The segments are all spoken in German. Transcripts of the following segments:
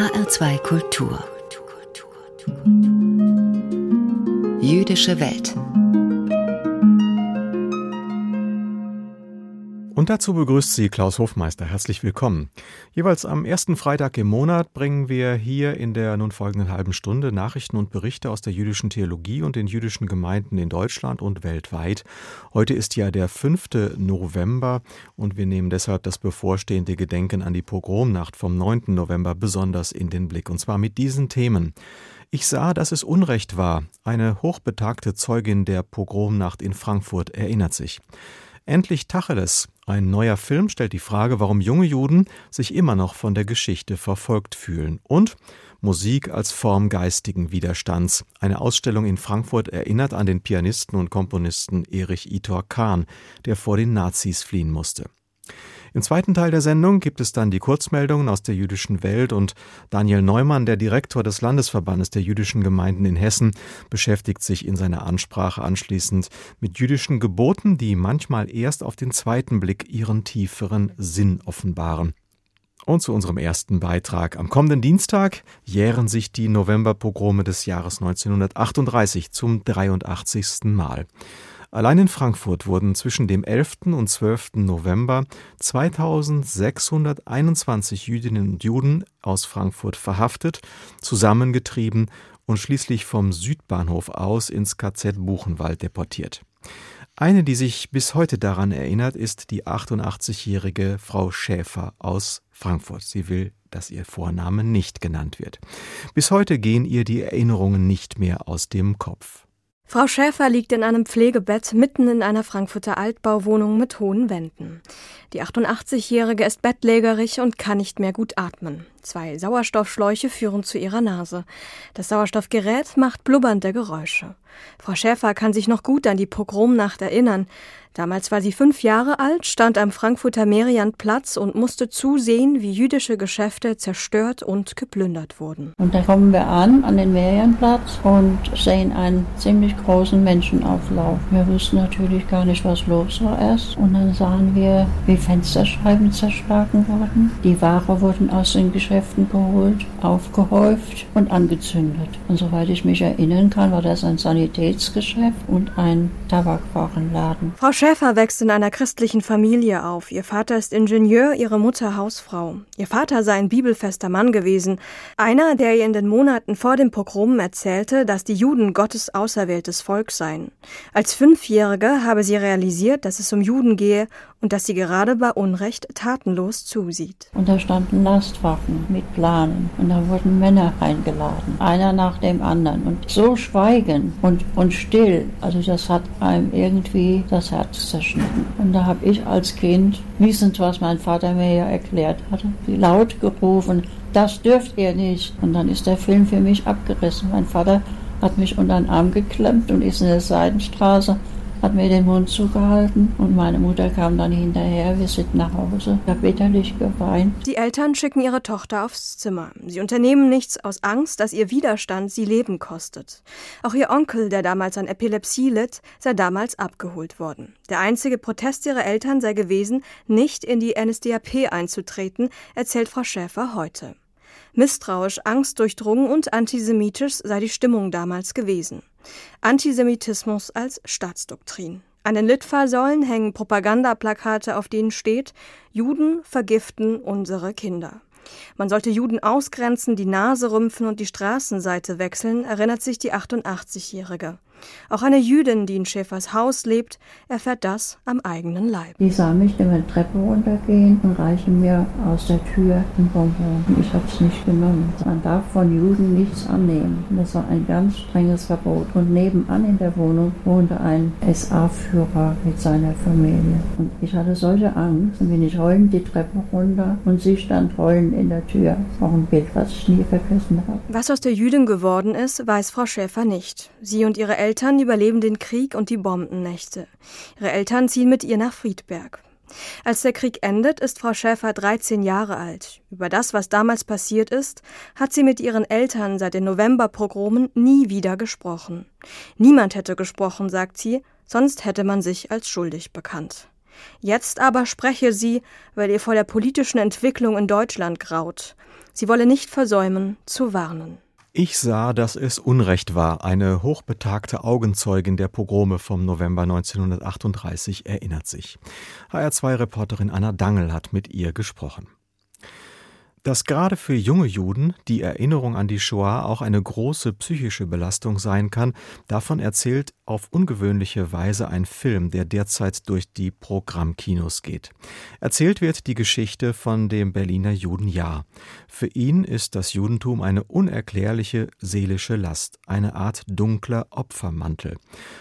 HR2 Kultur. Jüdische Welt. Dazu begrüßt Sie Klaus Hofmeister. Herzlich willkommen. Jeweils am ersten Freitag im Monat bringen wir hier in der nun folgenden halben Stunde Nachrichten und Berichte aus der jüdischen Theologie und den jüdischen Gemeinden in Deutschland und weltweit. Heute ist ja der 5. November und wir nehmen deshalb das bevorstehende Gedenken an die Pogromnacht vom 9. November besonders in den Blick. Und zwar mit diesen Themen. Ich sah, dass es Unrecht war. Eine hochbetagte Zeugin der Pogromnacht in Frankfurt erinnert sich. Endlich Tacheles. Ein neuer Film stellt die Frage, warum junge Juden sich immer noch von der Geschichte verfolgt fühlen. Und Musik als Form geistigen Widerstands. Eine Ausstellung in Frankfurt erinnert an den Pianisten und Komponisten Erich Itor Kahn, der vor den Nazis fliehen musste. Im zweiten Teil der Sendung gibt es dann die Kurzmeldungen aus der jüdischen Welt und Daniel Neumann, der Direktor des Landesverbandes der jüdischen Gemeinden in Hessen, beschäftigt sich in seiner Ansprache anschließend mit jüdischen Geboten, die manchmal erst auf den zweiten Blick ihren tieferen Sinn offenbaren. Und zu unserem ersten Beitrag. Am kommenden Dienstag jähren sich die Novemberpogrome des Jahres 1938 zum 83. Mal. Allein in Frankfurt wurden zwischen dem 11. und 12. November 2621 Jüdinnen und Juden aus Frankfurt verhaftet, zusammengetrieben und schließlich vom Südbahnhof aus ins KZ Buchenwald deportiert. Eine, die sich bis heute daran erinnert, ist die 88-jährige Frau Schäfer aus Frankfurt. Sie will, dass ihr Vorname nicht genannt wird. Bis heute gehen ihr die Erinnerungen nicht mehr aus dem Kopf. Frau Schäfer liegt in einem Pflegebett mitten in einer Frankfurter Altbauwohnung mit hohen Wänden. Die 88-Jährige ist bettlägerig und kann nicht mehr gut atmen. Zwei Sauerstoffschläuche führen zu ihrer Nase. Das Sauerstoffgerät macht blubbernde Geräusche. Frau Schäfer kann sich noch gut an die Pogromnacht erinnern. Damals war sie fünf Jahre alt, stand am Frankfurter Merianplatz und musste zusehen, wie jüdische Geschäfte zerstört und geplündert wurden. Und da kommen wir an, an den Merianplatz und sehen einen ziemlich großen Menschenauflauf. Wir wussten natürlich gar nicht, was los war erst. Und dann sahen wir, wie Fensterscheiben zerschlagen wurden. Die Ware wurden aus den Geschäften geholt, aufgehäuft und angezündet. Und soweit ich mich erinnern kann, war das ein Sanitätsgeschäft und ein Tabakwarenladen. Frau Schäfer wächst in einer christlichen Familie auf. Ihr Vater ist Ingenieur, ihre Mutter Hausfrau. Ihr Vater sei ein bibelfester Mann gewesen. Einer, der ihr in den Monaten vor dem Pogrom erzählte, dass die Juden Gottes auserwähltes Volk seien. Als Fünfjährige habe sie realisiert, dass es um Juden gehe und dass sie gerade bei Unrecht tatenlos zusieht. Und da standen Lastwaffen mit Planen und da wurden Männer eingeladen, einer nach dem anderen und so schweigen und, und still, also das hat einem irgendwie das Herz zerschnitten. Und da habe ich als Kind, wissend, was mein Vater mir ja erklärt hatte, laut gerufen, das dürft ihr nicht. Und dann ist der Film für mich abgerissen. Mein Vater hat mich unter den Arm geklemmt und ist in der Seitenstraße hat mir den Mund zugehalten und meine Mutter kam dann hinterher. Wir sind nach Hause. Ich habe bitterlich geweint. Die Eltern schicken ihre Tochter aufs Zimmer. Sie unternehmen nichts aus Angst, dass ihr Widerstand sie Leben kostet. Auch ihr Onkel, der damals an Epilepsie litt, sei damals abgeholt worden. Der einzige Protest ihrer Eltern sei gewesen, nicht in die NSDAP einzutreten, erzählt Frau Schäfer heute. Misstrauisch, angstdurchdrungen und antisemitisch sei die Stimmung damals gewesen. Antisemitismus als Staatsdoktrin. An den Litfaßsäulen hängen Propagandaplakate, auf denen steht Juden vergiften unsere Kinder. Man sollte Juden ausgrenzen, die Nase rümpfen und die Straßenseite wechseln, erinnert sich die 88-Jährige. Auch eine Jüdin, die in Schäfers Haus lebt, erfährt das am eigenen Leib. Die sah mich immer Treppe runtergehen und reichen mir aus der Tür ein Bonbon. Und ich habe es nicht genommen. Man darf von Juden nichts annehmen. Das war ein ganz strenges Verbot. Und nebenan in der Wohnung wohnte ein SA-Führer mit seiner Familie. Und ich hatte solche Angst. Dann bin ich heulend die Treppe runter und sie stand heulend in der Tür. Auch ein Bild, was ich nie vergessen habe. Was aus der Jüdin geworden ist, weiß Frau Schäfer nicht. Sie und ihre Eltern Eltern überleben den Krieg und die Bombennächte. Ihre Eltern ziehen mit ihr nach Friedberg. Als der Krieg endet, ist Frau Schäfer 13 Jahre alt. Über das, was damals passiert ist, hat sie mit ihren Eltern seit den Novemberpogromen nie wieder gesprochen. Niemand hätte gesprochen, sagt sie, sonst hätte man sich als schuldig bekannt. Jetzt aber spreche sie, weil ihr vor der politischen Entwicklung in Deutschland graut. Sie wolle nicht versäumen, zu warnen. Ich sah, dass es Unrecht war. Eine hochbetagte Augenzeugin der Pogrome vom November 1938 erinnert sich. HR2-Reporterin Anna Dangel hat mit ihr gesprochen. Dass gerade für junge Juden die Erinnerung an die Shoah auch eine große psychische Belastung sein kann, davon erzählt auf ungewöhnliche Weise ein Film, der derzeit durch die Programmkinos geht. Erzählt wird die Geschichte von dem Berliner Judenjahr. Für ihn ist das Judentum eine unerklärliche seelische Last, eine Art dunkler Opfermantel.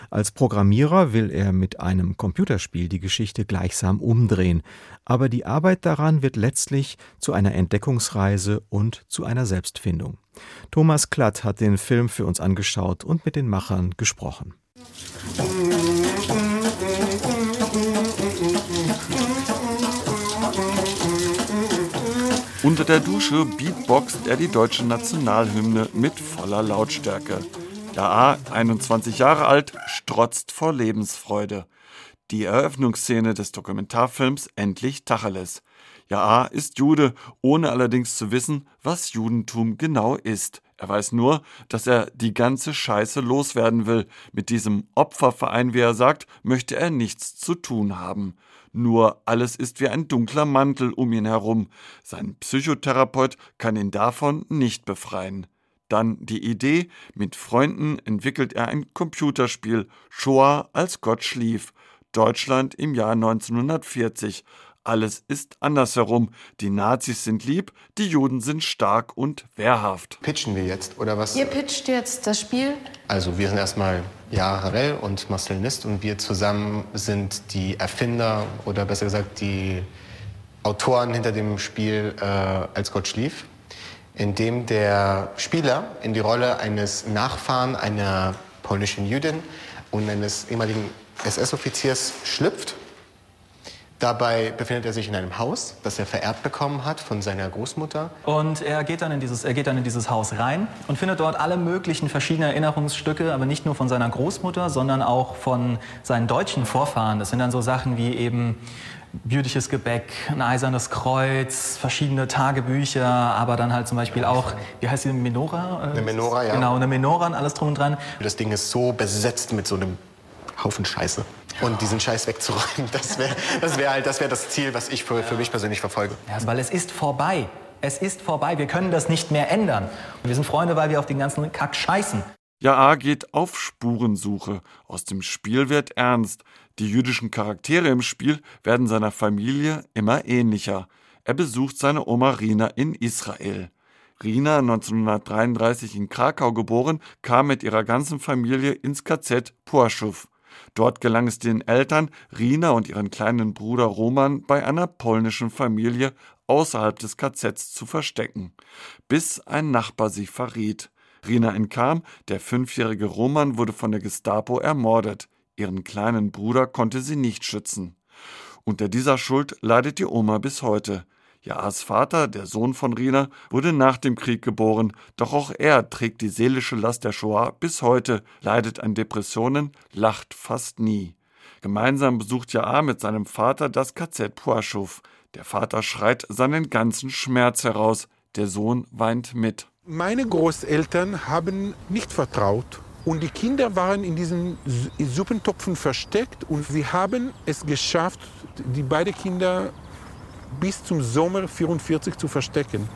Als Programmierer will er mit einem Computerspiel die Geschichte gleichsam umdrehen, aber die Arbeit daran wird letztlich zu einer Entdeckungsreise und zu einer Selbstfindung. Thomas Klatt hat den Film für uns angeschaut und mit den Machern gesprochen. Unter der Dusche beatboxt er die deutsche Nationalhymne mit voller Lautstärke. Ja, 21 Jahre alt, strotzt vor Lebensfreude. Die Eröffnungsszene des Dokumentarfilms Endlich Tacheles. Ja, ist Jude, ohne allerdings zu wissen, was Judentum genau ist. Er weiß nur, dass er die ganze Scheiße loswerden will. Mit diesem Opferverein, wie er sagt, möchte er nichts zu tun haben. Nur alles ist wie ein dunkler Mantel um ihn herum. Sein Psychotherapeut kann ihn davon nicht befreien. Dann die Idee, mit Freunden entwickelt er ein Computerspiel, Shoah als Gott schlief. Deutschland im Jahr 1940. Alles ist andersherum. Die Nazis sind lieb, die Juden sind stark und wehrhaft. Pitchen wir jetzt, oder was? Ihr pitcht jetzt das Spiel? Also wir sind erstmal Ja Harel und Marcel Nist und wir zusammen sind die Erfinder oder besser gesagt die Autoren hinter dem Spiel äh, Als Gott schlief, in dem der Spieler in die Rolle eines Nachfahren einer polnischen Jüdin und eines ehemaligen SS-Offiziers schlüpft. Dabei befindet er sich in einem Haus, das er vererbt bekommen hat von seiner Großmutter. Und er geht, dann in dieses, er geht dann in dieses Haus rein und findet dort alle möglichen verschiedenen Erinnerungsstücke, aber nicht nur von seiner Großmutter, sondern auch von seinen deutschen Vorfahren. Das sind dann so Sachen wie eben jüdisches Gebäck, ein eisernes Kreuz, verschiedene Tagebücher, aber dann halt zum Beispiel auch, wie heißt die, Menora? Eine Menora, ja. Genau, eine Menora und alles drum und dran. Das Ding ist so besetzt mit so einem Haufen Scheiße. Und diesen Scheiß wegzuräumen, das wäre das wär halt das, wär das Ziel, was ich für, für mich persönlich verfolge. Ja, weil es ist vorbei. Es ist vorbei. Wir können das nicht mehr ändern. Wir sind Freunde, weil wir auf den ganzen Kack scheißen. Ja geht auf Spurensuche. Aus dem Spiel wird ernst. Die jüdischen Charaktere im Spiel werden seiner Familie immer ähnlicher. Er besucht seine Oma Rina in Israel. Rina, 1933 in Krakau geboren, kam mit ihrer ganzen Familie ins KZ Porschow. Dort gelang es den Eltern, Rina und ihren kleinen Bruder Roman bei einer polnischen Familie außerhalb des KZs zu verstecken, bis ein Nachbar sie verriet. Rina entkam, der fünfjährige Roman wurde von der Gestapo ermordet. Ihren kleinen Bruder konnte sie nicht schützen. Unter dieser Schuld leidet die Oma bis heute. Jaas Vater, der Sohn von Rina, wurde nach dem Krieg geboren, doch auch er trägt die seelische Last der Shoah bis heute, leidet an Depressionen, lacht fast nie. Gemeinsam besucht Jaa mit seinem Vater das KZ Puaschow. Der Vater schreit seinen ganzen Schmerz heraus, der Sohn weint mit. Meine Großeltern haben nicht vertraut und die Kinder waren in diesen Suppentopfen versteckt und wir haben es geschafft, die beiden Kinder bis zum Sommer 44 zu verstecken.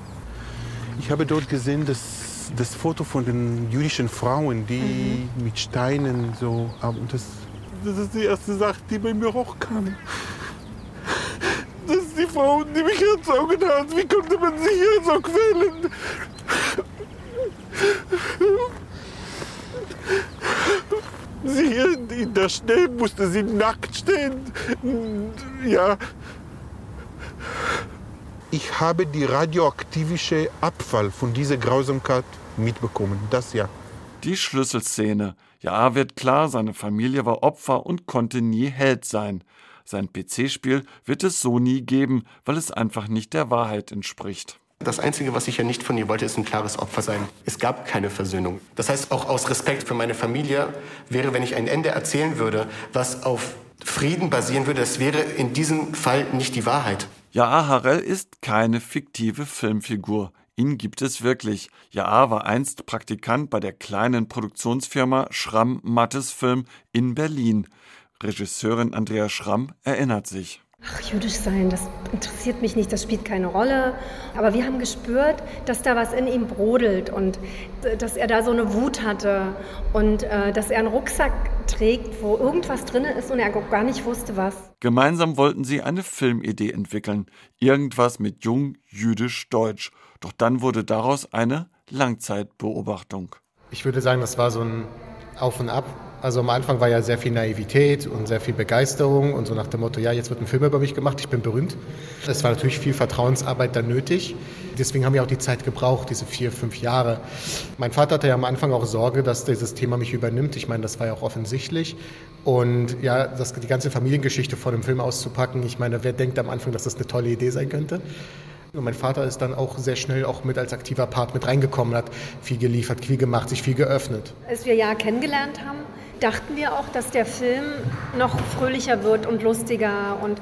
Ich habe dort gesehen, dass das Foto von den jüdischen Frauen, die mhm. mit Steinen so. Das, das ist die erste Sache, die bei mir hochkam. Das ist die Frau, die mich erzogen hat. Wie konnte man sie hier so quälen? Sie hier in der Schnee musste sie nackt stehen. Ja, ich habe die radioaktivische Abfall von dieser Grausamkeit mitbekommen. Das ja. Die Schlüsselszene. Ja, wird klar, seine Familie war Opfer und konnte nie Held sein. Sein PC-Spiel wird es so nie geben, weil es einfach nicht der Wahrheit entspricht. Das Einzige, was ich ja nicht von ihr wollte, ist ein klares Opfer sein. Es gab keine Versöhnung. Das heißt, auch aus Respekt für meine Familie wäre, wenn ich ein Ende erzählen würde, was auf Frieden basieren würde, das wäre in diesem Fall nicht die Wahrheit. Ja, Harel ist keine fiktive Filmfigur. Ihn gibt es wirklich. Ja war einst Praktikant bei der kleinen Produktionsfirma Schramm Mattes Film in Berlin. Regisseurin Andrea Schramm erinnert sich. Ach, jüdisch sein, das interessiert mich nicht, das spielt keine Rolle. Aber wir haben gespürt, dass da was in ihm brodelt und äh, dass er da so eine Wut hatte und äh, dass er einen Rucksack trägt, wo irgendwas drin ist und er gar nicht wusste, was. Gemeinsam wollten sie eine Filmidee entwickeln. Irgendwas mit jung, jüdisch, deutsch. Doch dann wurde daraus eine Langzeitbeobachtung. Ich würde sagen, das war so ein Auf und Ab also am Anfang war ja sehr viel Naivität und sehr viel Begeisterung und so nach dem Motto, ja, jetzt wird ein Film über mich gemacht, ich bin berühmt. Es war natürlich viel Vertrauensarbeit dann nötig. Deswegen haben wir auch die Zeit gebraucht, diese vier, fünf Jahre. Mein Vater hatte ja am Anfang auch Sorge, dass dieses Thema mich übernimmt. Ich meine, das war ja auch offensichtlich. Und ja, das, die ganze Familiengeschichte vor dem Film auszupacken, ich meine, wer denkt am Anfang, dass das eine tolle Idee sein könnte? Und mein Vater ist dann auch sehr schnell auch mit als aktiver Part mit reingekommen, hat viel geliefert, viel gemacht, sich viel geöffnet. Als wir ja kennengelernt haben, dachten wir auch, dass der Film noch fröhlicher wird und lustiger. Und,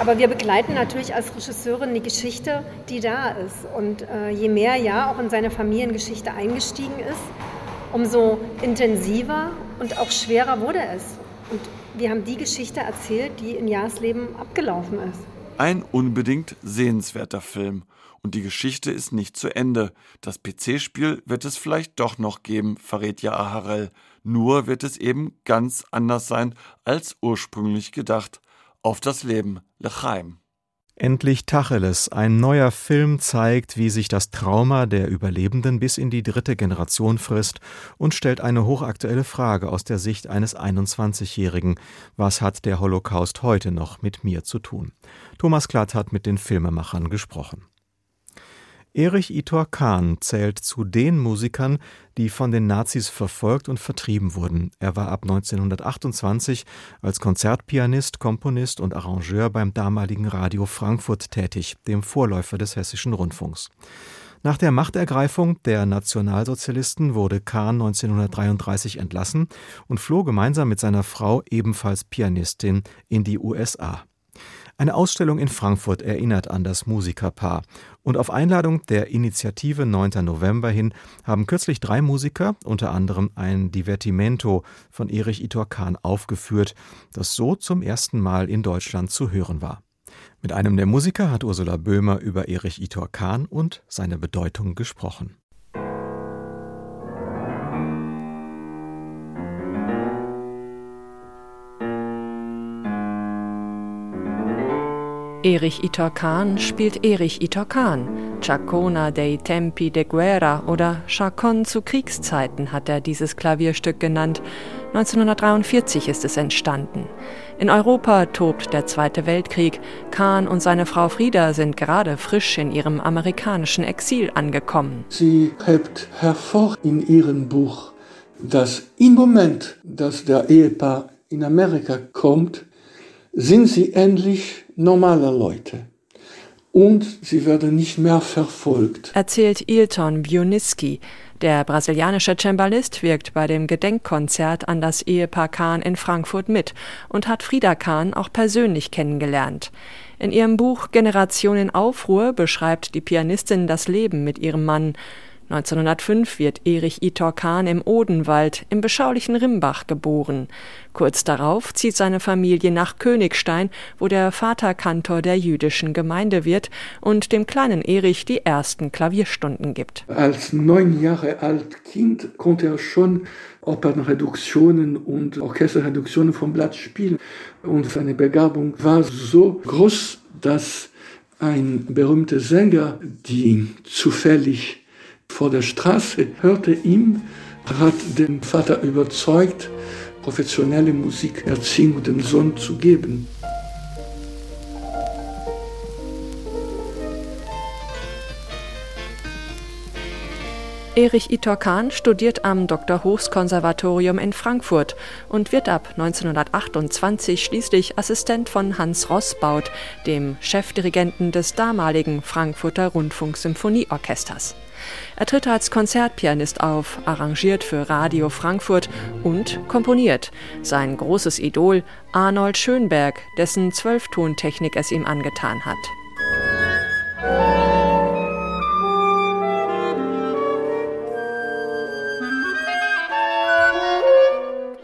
aber wir begleiten natürlich als Regisseurin die Geschichte, die da ist. Und äh, je mehr ja auch in seine Familiengeschichte eingestiegen ist, umso intensiver und auch schwerer wurde es. Und wir haben die Geschichte erzählt, die in Jahrs Leben abgelaufen ist. Ein unbedingt sehenswerter Film. Und die Geschichte ist nicht zu Ende. Das PC-Spiel wird es vielleicht doch noch geben, verrät ja Harel. Nur wird es eben ganz anders sein als ursprünglich gedacht. Auf das Leben, Lechaim. Endlich Tacheles. Ein neuer Film zeigt, wie sich das Trauma der Überlebenden bis in die dritte Generation frisst und stellt eine hochaktuelle Frage aus der Sicht eines 21-Jährigen. Was hat der Holocaust heute noch mit mir zu tun? Thomas Klatt hat mit den Filmemachern gesprochen. Erich Itor Kahn zählt zu den Musikern, die von den Nazis verfolgt und vertrieben wurden. Er war ab 1928 als Konzertpianist, Komponist und Arrangeur beim damaligen Radio Frankfurt tätig, dem Vorläufer des Hessischen Rundfunks. Nach der Machtergreifung der Nationalsozialisten wurde Kahn 1933 entlassen und floh gemeinsam mit seiner Frau, ebenfalls Pianistin, in die USA. Eine Ausstellung in Frankfurt erinnert an das Musikerpaar. Und auf Einladung der Initiative 9. November hin haben kürzlich drei Musiker, unter anderem ein Divertimento von Erich Itor Kahn, aufgeführt, das so zum ersten Mal in Deutschland zu hören war. Mit einem der Musiker hat Ursula Böhmer über Erich Itor Kahn und seine Bedeutung gesprochen. Erich Itorkan spielt Erich Itorkan. Chacona dei Tempi de Guerra oder Chacon zu Kriegszeiten hat er dieses Klavierstück genannt. 1943 ist es entstanden. In Europa tobt der Zweite Weltkrieg. Kahn und seine Frau Frieda sind gerade frisch in ihrem amerikanischen Exil angekommen. Sie hebt hervor in ihrem Buch, dass im Moment, dass der Ehepaar in Amerika kommt, sind sie endlich normale Leute. Und sie werden nicht mehr verfolgt. Erzählt Ilton Bioniski. Der brasilianische Cembalist wirkt bei dem Gedenkkonzert an das Ehepaar Kahn in Frankfurt mit und hat Frieda Kahn auch persönlich kennengelernt. In ihrem Buch Generation in Aufruhr beschreibt die Pianistin das Leben mit ihrem Mann. 1905 wird Erich Itor Kahn im Odenwald im beschaulichen Rimbach geboren. Kurz darauf zieht seine Familie nach Königstein, wo der Vater Kantor der jüdischen Gemeinde wird und dem kleinen Erich die ersten Klavierstunden gibt. Als neun Jahre alt Kind konnte er schon Opernreduktionen und Orchesterreduktionen vom Blatt spielen. Und seine Begabung war so groß, dass ein berühmter Sänger, die zufällig vor der Straße, hörte ihm, hat den Vater überzeugt, professionelle Musikerziehung dem Sohn zu geben. Erich Itor Kahn studiert am Dr. Hochs Konservatorium in Frankfurt und wird ab 1928 schließlich Assistent von Hans Rossbaut, dem Chefdirigenten des damaligen Frankfurter Rundfunksymphonieorchesters. Er tritt als Konzertpianist auf, arrangiert für Radio Frankfurt und komponiert. Sein großes Idol Arnold Schönberg, dessen Zwölftontechnik es ihm angetan hat.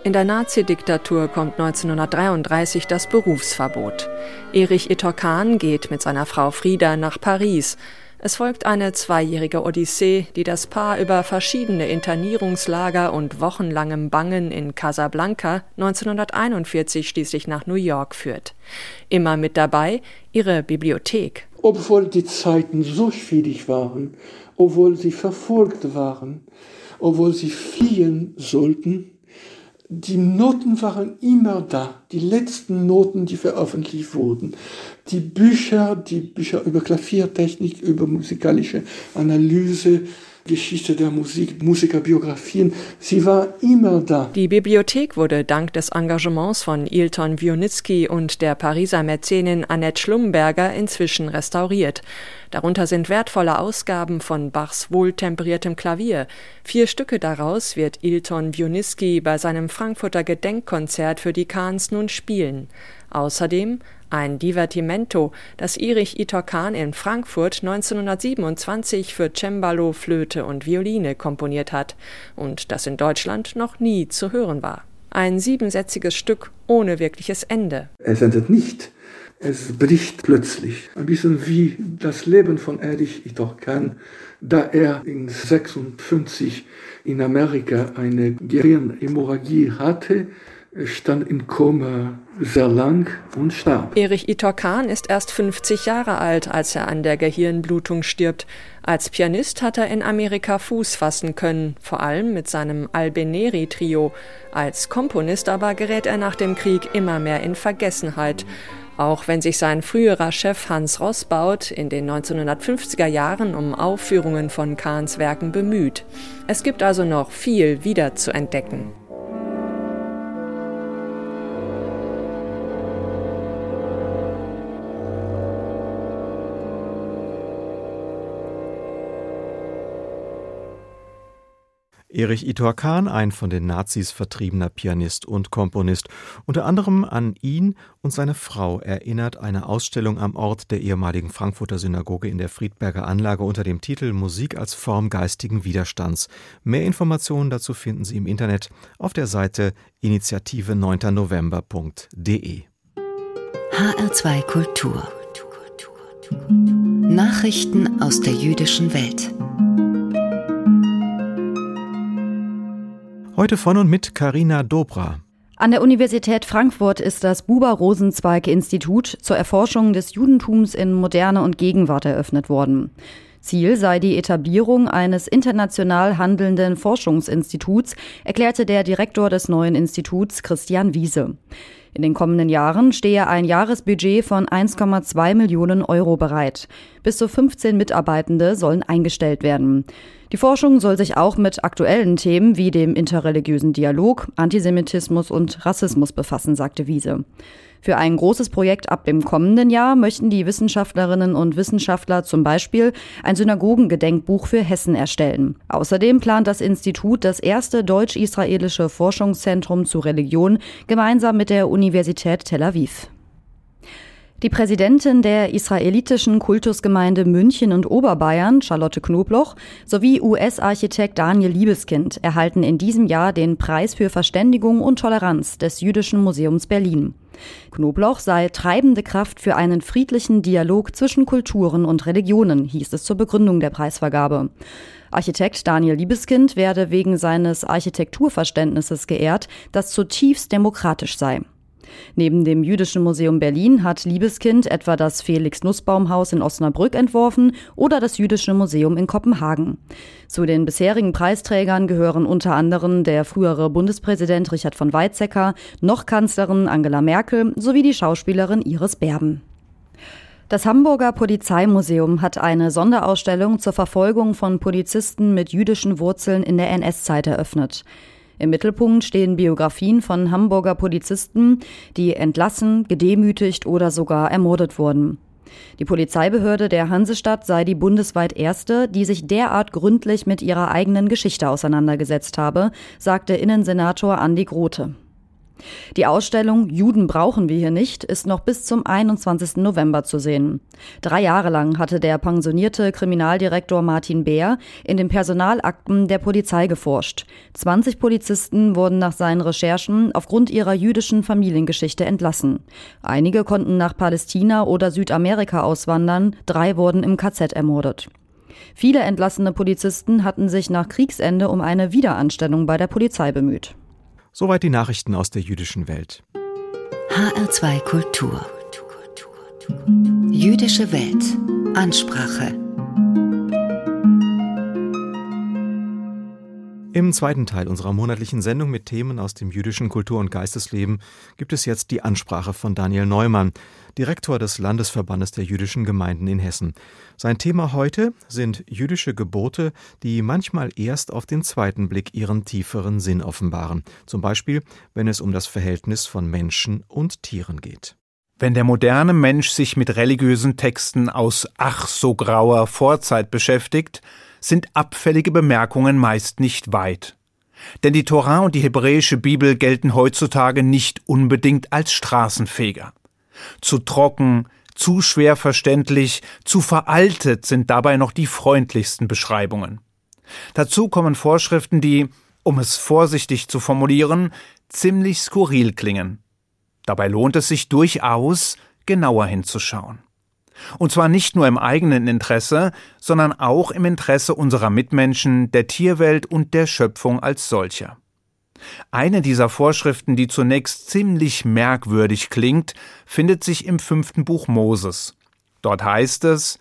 In der Nazi-Diktatur kommt 1933 das Berufsverbot. Erich Ittorkan geht mit seiner Frau Frieda nach Paris. Es folgt eine zweijährige Odyssee, die das Paar über verschiedene Internierungslager und wochenlangem Bangen in Casablanca 1941 schließlich nach New York führt. Immer mit dabei ihre Bibliothek. Obwohl die Zeiten so schwierig waren, obwohl sie verfolgt waren, obwohl sie fliehen sollten, die Noten waren immer da, die letzten Noten, die veröffentlicht wurden. Die Bücher, die Bücher über Klaviertechnik, über musikalische Analyse, Geschichte der Musik, Musikerbiografien. Sie war immer da. Die Bibliothek wurde dank des Engagements von Ilton Wionitzki und der Pariser Mäzenin Annette Schlumberger inzwischen restauriert. Darunter sind wertvolle Ausgaben von Bachs wohltemperiertem Klavier. Vier Stücke daraus wird Ilton Wionitzki bei seinem Frankfurter Gedenkkonzert für die Kahns nun spielen. Außerdem ein Divertimento, das Erich Itorkan in Frankfurt 1927 für Cembalo, Flöte und Violine komponiert hat und das in Deutschland noch nie zu hören war. Ein siebensätziges Stück ohne wirkliches Ende. Es endet nicht. Es bricht plötzlich. Ein bisschen wie das Leben von Erich Itorkan, da er in 56 in Amerika eine Gehirnhämorrhagie hatte, stand in Koma sehr lang und starb. Erich Itorkan ist erst 50 Jahre alt, als er an der Gehirnblutung stirbt. Als Pianist hat er in Amerika Fuß fassen können, vor allem mit seinem Albeneri-Trio. Als Komponist aber gerät er nach dem Krieg immer mehr in Vergessenheit. Auch wenn sich sein früherer Chef Hans Rossbaut in den 1950er Jahren um Aufführungen von Kahns Werken bemüht. Es gibt also noch viel wieder zu entdecken. Erich Itor Kahn, ein von den Nazis vertriebener Pianist und Komponist. Unter anderem an ihn und seine Frau erinnert eine Ausstellung am Ort der ehemaligen Frankfurter Synagoge in der Friedberger Anlage unter dem Titel Musik als Form geistigen Widerstands. Mehr Informationen dazu finden Sie im Internet auf der Seite initiative9november.de. HR2 Kultur Nachrichten aus der jüdischen Welt. Heute von und mit Karina Dobra. An der Universität Frankfurt ist das Buber-Rosenzweig-Institut zur Erforschung des Judentums in Moderne und Gegenwart eröffnet worden. Ziel sei die Etablierung eines international handelnden Forschungsinstituts, erklärte der Direktor des neuen Instituts Christian Wiese. In den kommenden Jahren stehe ein Jahresbudget von 1,2 Millionen Euro bereit. Bis zu 15 Mitarbeitende sollen eingestellt werden. Die Forschung soll sich auch mit aktuellen Themen wie dem interreligiösen Dialog, Antisemitismus und Rassismus befassen, sagte Wiese. Für ein großes Projekt ab dem kommenden Jahr möchten die Wissenschaftlerinnen und Wissenschaftler zum Beispiel ein Synagogengedenkbuch für Hessen erstellen. Außerdem plant das Institut das erste deutsch-israelische Forschungszentrum zu Religion gemeinsam mit der Universität Tel Aviv. Die Präsidentin der israelitischen Kultusgemeinde München und Oberbayern, Charlotte Knobloch, sowie US-Architekt Daniel Liebeskind erhalten in diesem Jahr den Preis für Verständigung und Toleranz des Jüdischen Museums Berlin. Knobloch sei treibende Kraft für einen friedlichen Dialog zwischen Kulturen und Religionen, hieß es zur Begründung der Preisvergabe. Architekt Daniel Liebeskind werde wegen seines Architekturverständnisses geehrt, das zutiefst demokratisch sei. Neben dem Jüdischen Museum Berlin hat Liebeskind etwa das Felix-Nussbaum-Haus in Osnabrück entworfen oder das Jüdische Museum in Kopenhagen. Zu den bisherigen Preisträgern gehören unter anderem der frühere Bundespräsident Richard von Weizsäcker, noch Kanzlerin Angela Merkel sowie die Schauspielerin Iris Berben. Das Hamburger Polizeimuseum hat eine Sonderausstellung zur Verfolgung von Polizisten mit jüdischen Wurzeln in der NS-Zeit eröffnet. Im Mittelpunkt stehen Biografien von Hamburger Polizisten, die entlassen, gedemütigt oder sogar ermordet wurden. Die Polizeibehörde der Hansestadt sei die bundesweit erste, die sich derart gründlich mit ihrer eigenen Geschichte auseinandergesetzt habe, sagte Innensenator Andi Grote. Die Ausstellung Juden brauchen wir hier nicht ist noch bis zum 21. November zu sehen. Drei Jahre lang hatte der pensionierte Kriminaldirektor Martin Beer in den Personalakten der Polizei geforscht. 20 Polizisten wurden nach seinen Recherchen aufgrund ihrer jüdischen Familiengeschichte entlassen. Einige konnten nach Palästina oder Südamerika auswandern, drei wurden im KZ ermordet. Viele entlassene Polizisten hatten sich nach Kriegsende um eine Wiederanstellung bei der Polizei bemüht. Soweit die Nachrichten aus der jüdischen Welt. HR2 Kultur. Jüdische Welt. Ansprache. Im zweiten Teil unserer monatlichen Sendung mit Themen aus dem jüdischen Kultur- und Geistesleben gibt es jetzt die Ansprache von Daniel Neumann, Direktor des Landesverbandes der jüdischen Gemeinden in Hessen. Sein Thema heute sind jüdische Gebote, die manchmal erst auf den zweiten Blick ihren tieferen Sinn offenbaren, zum Beispiel wenn es um das Verhältnis von Menschen und Tieren geht. Wenn der moderne Mensch sich mit religiösen Texten aus ach so grauer Vorzeit beschäftigt, sind abfällige Bemerkungen meist nicht weit. Denn die Torah und die hebräische Bibel gelten heutzutage nicht unbedingt als Straßenfeger. Zu trocken, zu schwer verständlich, zu veraltet sind dabei noch die freundlichsten Beschreibungen. Dazu kommen Vorschriften, die, um es vorsichtig zu formulieren, ziemlich skurril klingen. Dabei lohnt es sich durchaus, genauer hinzuschauen. Und zwar nicht nur im eigenen Interesse, sondern auch im Interesse unserer Mitmenschen, der Tierwelt und der Schöpfung als solcher. Eine dieser Vorschriften, die zunächst ziemlich merkwürdig klingt, findet sich im fünften Buch Moses. Dort heißt es,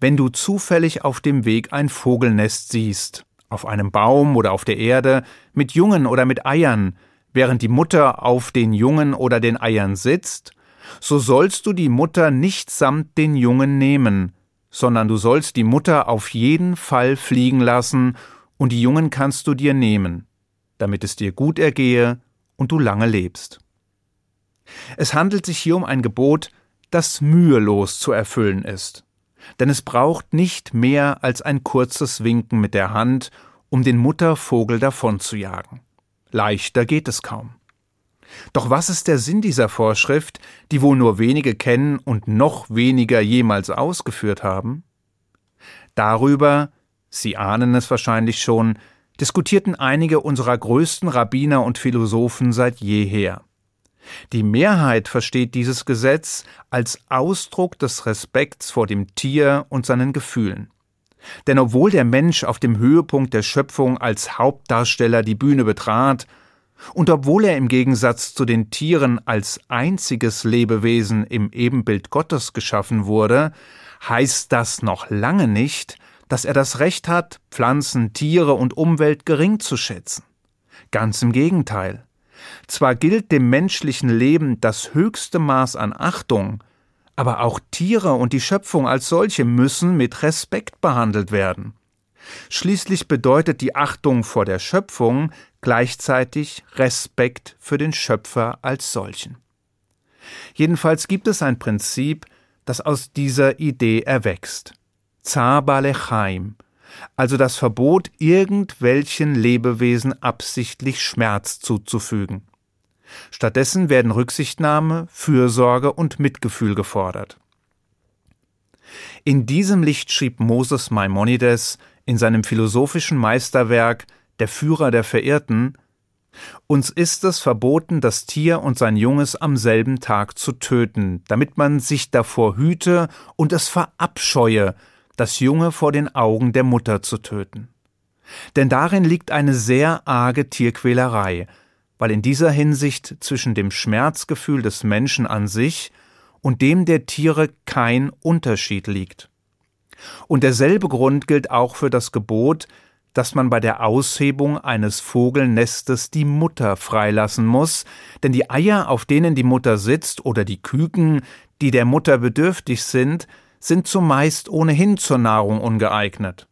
wenn du zufällig auf dem Weg ein Vogelnest siehst, auf einem Baum oder auf der Erde, mit Jungen oder mit Eiern, während die Mutter auf den Jungen oder den Eiern sitzt, so sollst du die Mutter nicht samt den Jungen nehmen, sondern du sollst die Mutter auf jeden Fall fliegen lassen, und die Jungen kannst du dir nehmen, damit es dir gut ergehe und du lange lebst. Es handelt sich hier um ein Gebot, das mühelos zu erfüllen ist, denn es braucht nicht mehr als ein kurzes Winken mit der Hand, um den Muttervogel davonzujagen. Leichter geht es kaum. Doch was ist der Sinn dieser Vorschrift, die wohl nur wenige kennen und noch weniger jemals ausgeführt haben? Darüber, Sie ahnen es wahrscheinlich schon, diskutierten einige unserer größten Rabbiner und Philosophen seit jeher. Die Mehrheit versteht dieses Gesetz als Ausdruck des Respekts vor dem Tier und seinen Gefühlen. Denn obwohl der Mensch auf dem Höhepunkt der Schöpfung als Hauptdarsteller die Bühne betrat und obwohl er im Gegensatz zu den Tieren als einziges Lebewesen im Ebenbild Gottes geschaffen wurde, heißt das noch lange nicht, dass er das Recht hat, Pflanzen, Tiere und Umwelt gering zu schätzen. Ganz im Gegenteil. Zwar gilt dem menschlichen Leben das höchste Maß an Achtung, aber auch Tiere und die Schöpfung als solche müssen mit Respekt behandelt werden. Schließlich bedeutet die Achtung vor der Schöpfung gleichzeitig Respekt für den Schöpfer als solchen. Jedenfalls gibt es ein Prinzip, das aus dieser Idee erwächst. Zabalechaim, also das Verbot, irgendwelchen Lebewesen absichtlich Schmerz zuzufügen. Stattdessen werden Rücksichtnahme, Fürsorge und Mitgefühl gefordert. In diesem Licht schrieb Moses Maimonides in seinem philosophischen Meisterwerk Der Führer der Verirrten uns ist es verboten, das Tier und sein Junges am selben Tag zu töten, damit man sich davor hüte und es verabscheue, das Junge vor den Augen der Mutter zu töten. Denn darin liegt eine sehr arge Tierquälerei, weil in dieser Hinsicht zwischen dem Schmerzgefühl des Menschen an sich und dem der Tiere kein Unterschied liegt. Und derselbe Grund gilt auch für das Gebot, dass man bei der Aushebung eines Vogelnestes die Mutter freilassen muss, denn die Eier, auf denen die Mutter sitzt, oder die Küken, die der Mutter bedürftig sind, sind zumeist ohnehin zur Nahrung ungeeignet.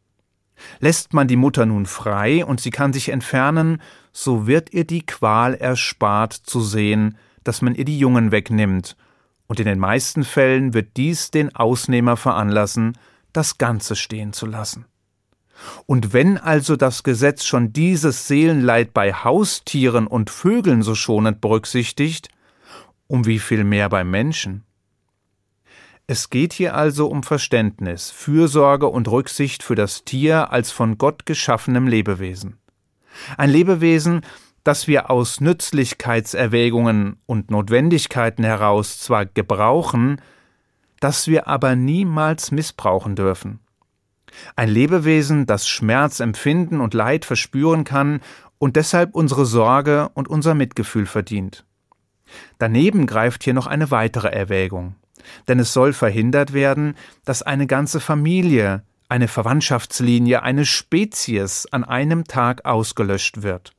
Lässt man die Mutter nun frei und sie kann sich entfernen, so wird ihr die Qual erspart zu sehen, dass man ihr die Jungen wegnimmt, und in den meisten Fällen wird dies den Ausnehmer veranlassen, das Ganze stehen zu lassen. Und wenn also das Gesetz schon dieses Seelenleid bei Haustieren und Vögeln so schonend berücksichtigt, um wie viel mehr bei Menschen? Es geht hier also um Verständnis, Fürsorge und Rücksicht für das Tier als von Gott geschaffenem Lebewesen. Ein Lebewesen, das wir aus Nützlichkeitserwägungen und Notwendigkeiten heraus zwar gebrauchen, das wir aber niemals missbrauchen dürfen. Ein Lebewesen, das Schmerz empfinden und Leid verspüren kann und deshalb unsere Sorge und unser Mitgefühl verdient. Daneben greift hier noch eine weitere Erwägung denn es soll verhindert werden, dass eine ganze Familie, eine Verwandtschaftslinie, eine Spezies an einem Tag ausgelöscht wird.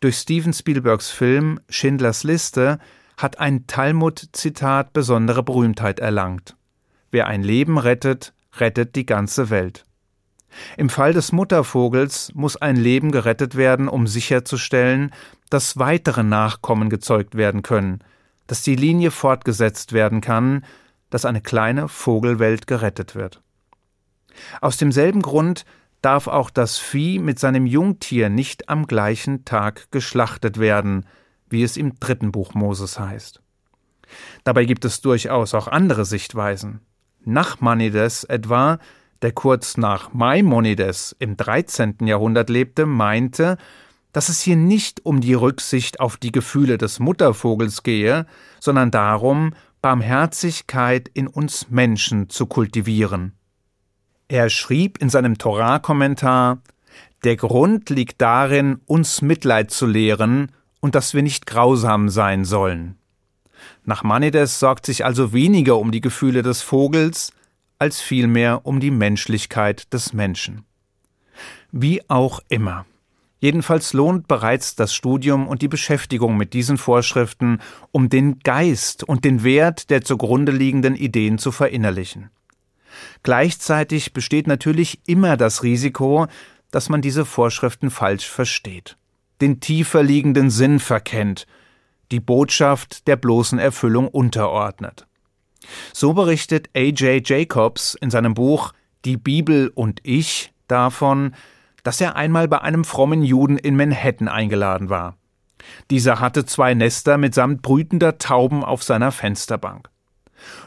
Durch Steven Spielbergs Film Schindlers Liste hat ein Talmud-Zitat besondere Berühmtheit erlangt. Wer ein Leben rettet, rettet die ganze Welt. Im Fall des Muttervogels muss ein Leben gerettet werden, um sicherzustellen, dass weitere Nachkommen gezeugt werden können, dass die Linie fortgesetzt werden kann, dass eine kleine Vogelwelt gerettet wird. Aus demselben Grund darf auch das Vieh mit seinem Jungtier nicht am gleichen Tag geschlachtet werden, wie es im dritten Buch Moses heißt. Dabei gibt es durchaus auch andere Sichtweisen. Nachmanides etwa, der kurz nach Maimonides im 13. Jahrhundert lebte, meinte, dass es hier nicht um die Rücksicht auf die Gefühle des Muttervogels gehe, sondern darum, Barmherzigkeit in uns Menschen zu kultivieren. Er schrieb in seinem Torah-Kommentar, der Grund liegt darin, uns Mitleid zu lehren und dass wir nicht grausam sein sollen. Nachmanides sorgt sich also weniger um die Gefühle des Vogels, als vielmehr um die Menschlichkeit des Menschen. Wie auch immer. Jedenfalls lohnt bereits das Studium und die Beschäftigung mit diesen Vorschriften, um den Geist und den Wert der zugrunde liegenden Ideen zu verinnerlichen. Gleichzeitig besteht natürlich immer das Risiko, dass man diese Vorschriften falsch versteht, den tiefer liegenden Sinn verkennt, die Botschaft der bloßen Erfüllung unterordnet. So berichtet A.J. Jacobs in seinem Buch Die Bibel und ich davon, dass er einmal bei einem frommen Juden in Manhattan eingeladen war. Dieser hatte zwei Nester mitsamt brütender Tauben auf seiner Fensterbank.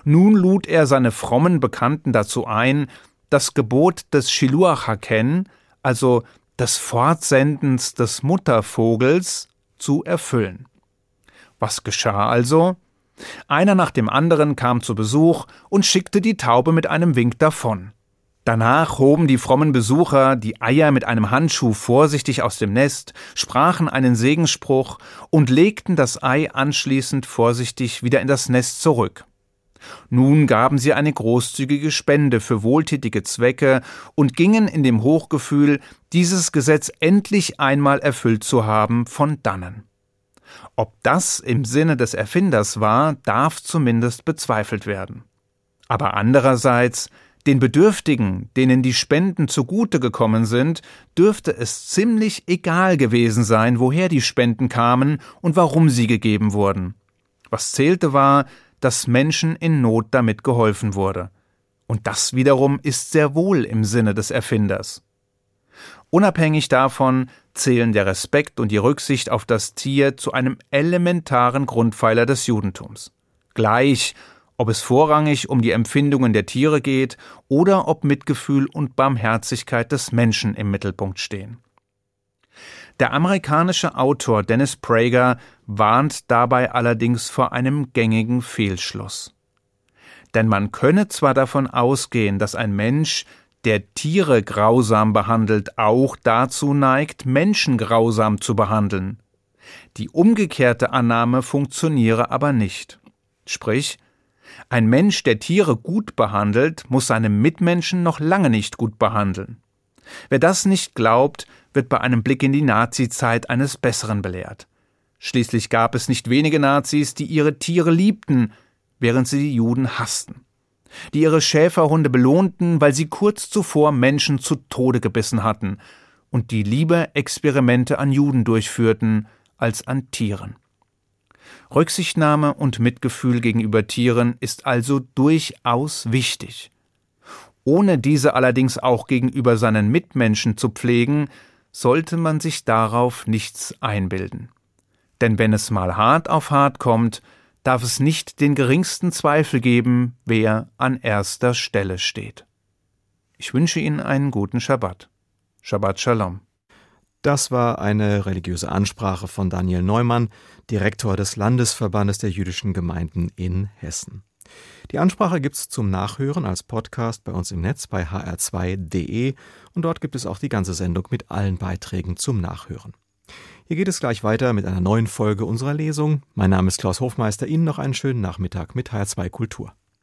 Nun lud er seine frommen Bekannten dazu ein, das Gebot des Shiluach Haken, also des Fortsendens des Muttervogels, zu erfüllen. Was geschah also? Einer nach dem anderen kam zu Besuch und schickte die Taube mit einem Wink davon. Danach hoben die frommen Besucher die Eier mit einem Handschuh vorsichtig aus dem Nest, sprachen einen Segensspruch und legten das Ei anschließend vorsichtig wieder in das Nest zurück. Nun gaben sie eine großzügige Spende für wohltätige Zwecke und gingen in dem Hochgefühl, dieses Gesetz endlich einmal erfüllt zu haben, von dannen. Ob das im Sinne des Erfinders war, darf zumindest bezweifelt werden. Aber andererseits, den Bedürftigen, denen die Spenden zugute gekommen sind, dürfte es ziemlich egal gewesen sein, woher die Spenden kamen und warum sie gegeben wurden. Was zählte war, dass Menschen in Not damit geholfen wurde. Und das wiederum ist sehr wohl im Sinne des Erfinders. Unabhängig davon zählen der Respekt und die Rücksicht auf das Tier zu einem elementaren Grundpfeiler des Judentums. Gleich ob es vorrangig um die Empfindungen der Tiere geht oder ob Mitgefühl und Barmherzigkeit des Menschen im Mittelpunkt stehen. Der amerikanische Autor Dennis Prager warnt dabei allerdings vor einem gängigen Fehlschluss. Denn man könne zwar davon ausgehen, dass ein Mensch, der Tiere grausam behandelt, auch dazu neigt, Menschen grausam zu behandeln. Die umgekehrte Annahme funktioniere aber nicht. Sprich, ein Mensch, der Tiere gut behandelt, muss seine Mitmenschen noch lange nicht gut behandeln. Wer das nicht glaubt, wird bei einem Blick in die Nazizeit eines Besseren belehrt. Schließlich gab es nicht wenige Nazis, die ihre Tiere liebten, während sie die Juden hassten, die ihre Schäferhunde belohnten, weil sie kurz zuvor Menschen zu Tode gebissen hatten und die lieber Experimente an Juden durchführten als an Tieren. Rücksichtnahme und Mitgefühl gegenüber Tieren ist also durchaus wichtig. ohne diese allerdings auch gegenüber seinen Mitmenschen zu pflegen, sollte man sich darauf nichts einbilden. Denn wenn es mal hart auf hart kommt, darf es nicht den geringsten Zweifel geben, wer an erster Stelle steht. Ich wünsche Ihnen einen guten Schabbat. Shabbat Shalom. Das war eine religiöse Ansprache von Daniel Neumann, Direktor des Landesverbandes der jüdischen Gemeinden in Hessen. Die Ansprache gibt es zum Nachhören als Podcast bei uns im Netz bei hr2.de und dort gibt es auch die ganze Sendung mit allen Beiträgen zum Nachhören. Hier geht es gleich weiter mit einer neuen Folge unserer Lesung. Mein Name ist Klaus Hofmeister. Ihnen noch einen schönen Nachmittag mit HR2 Kultur.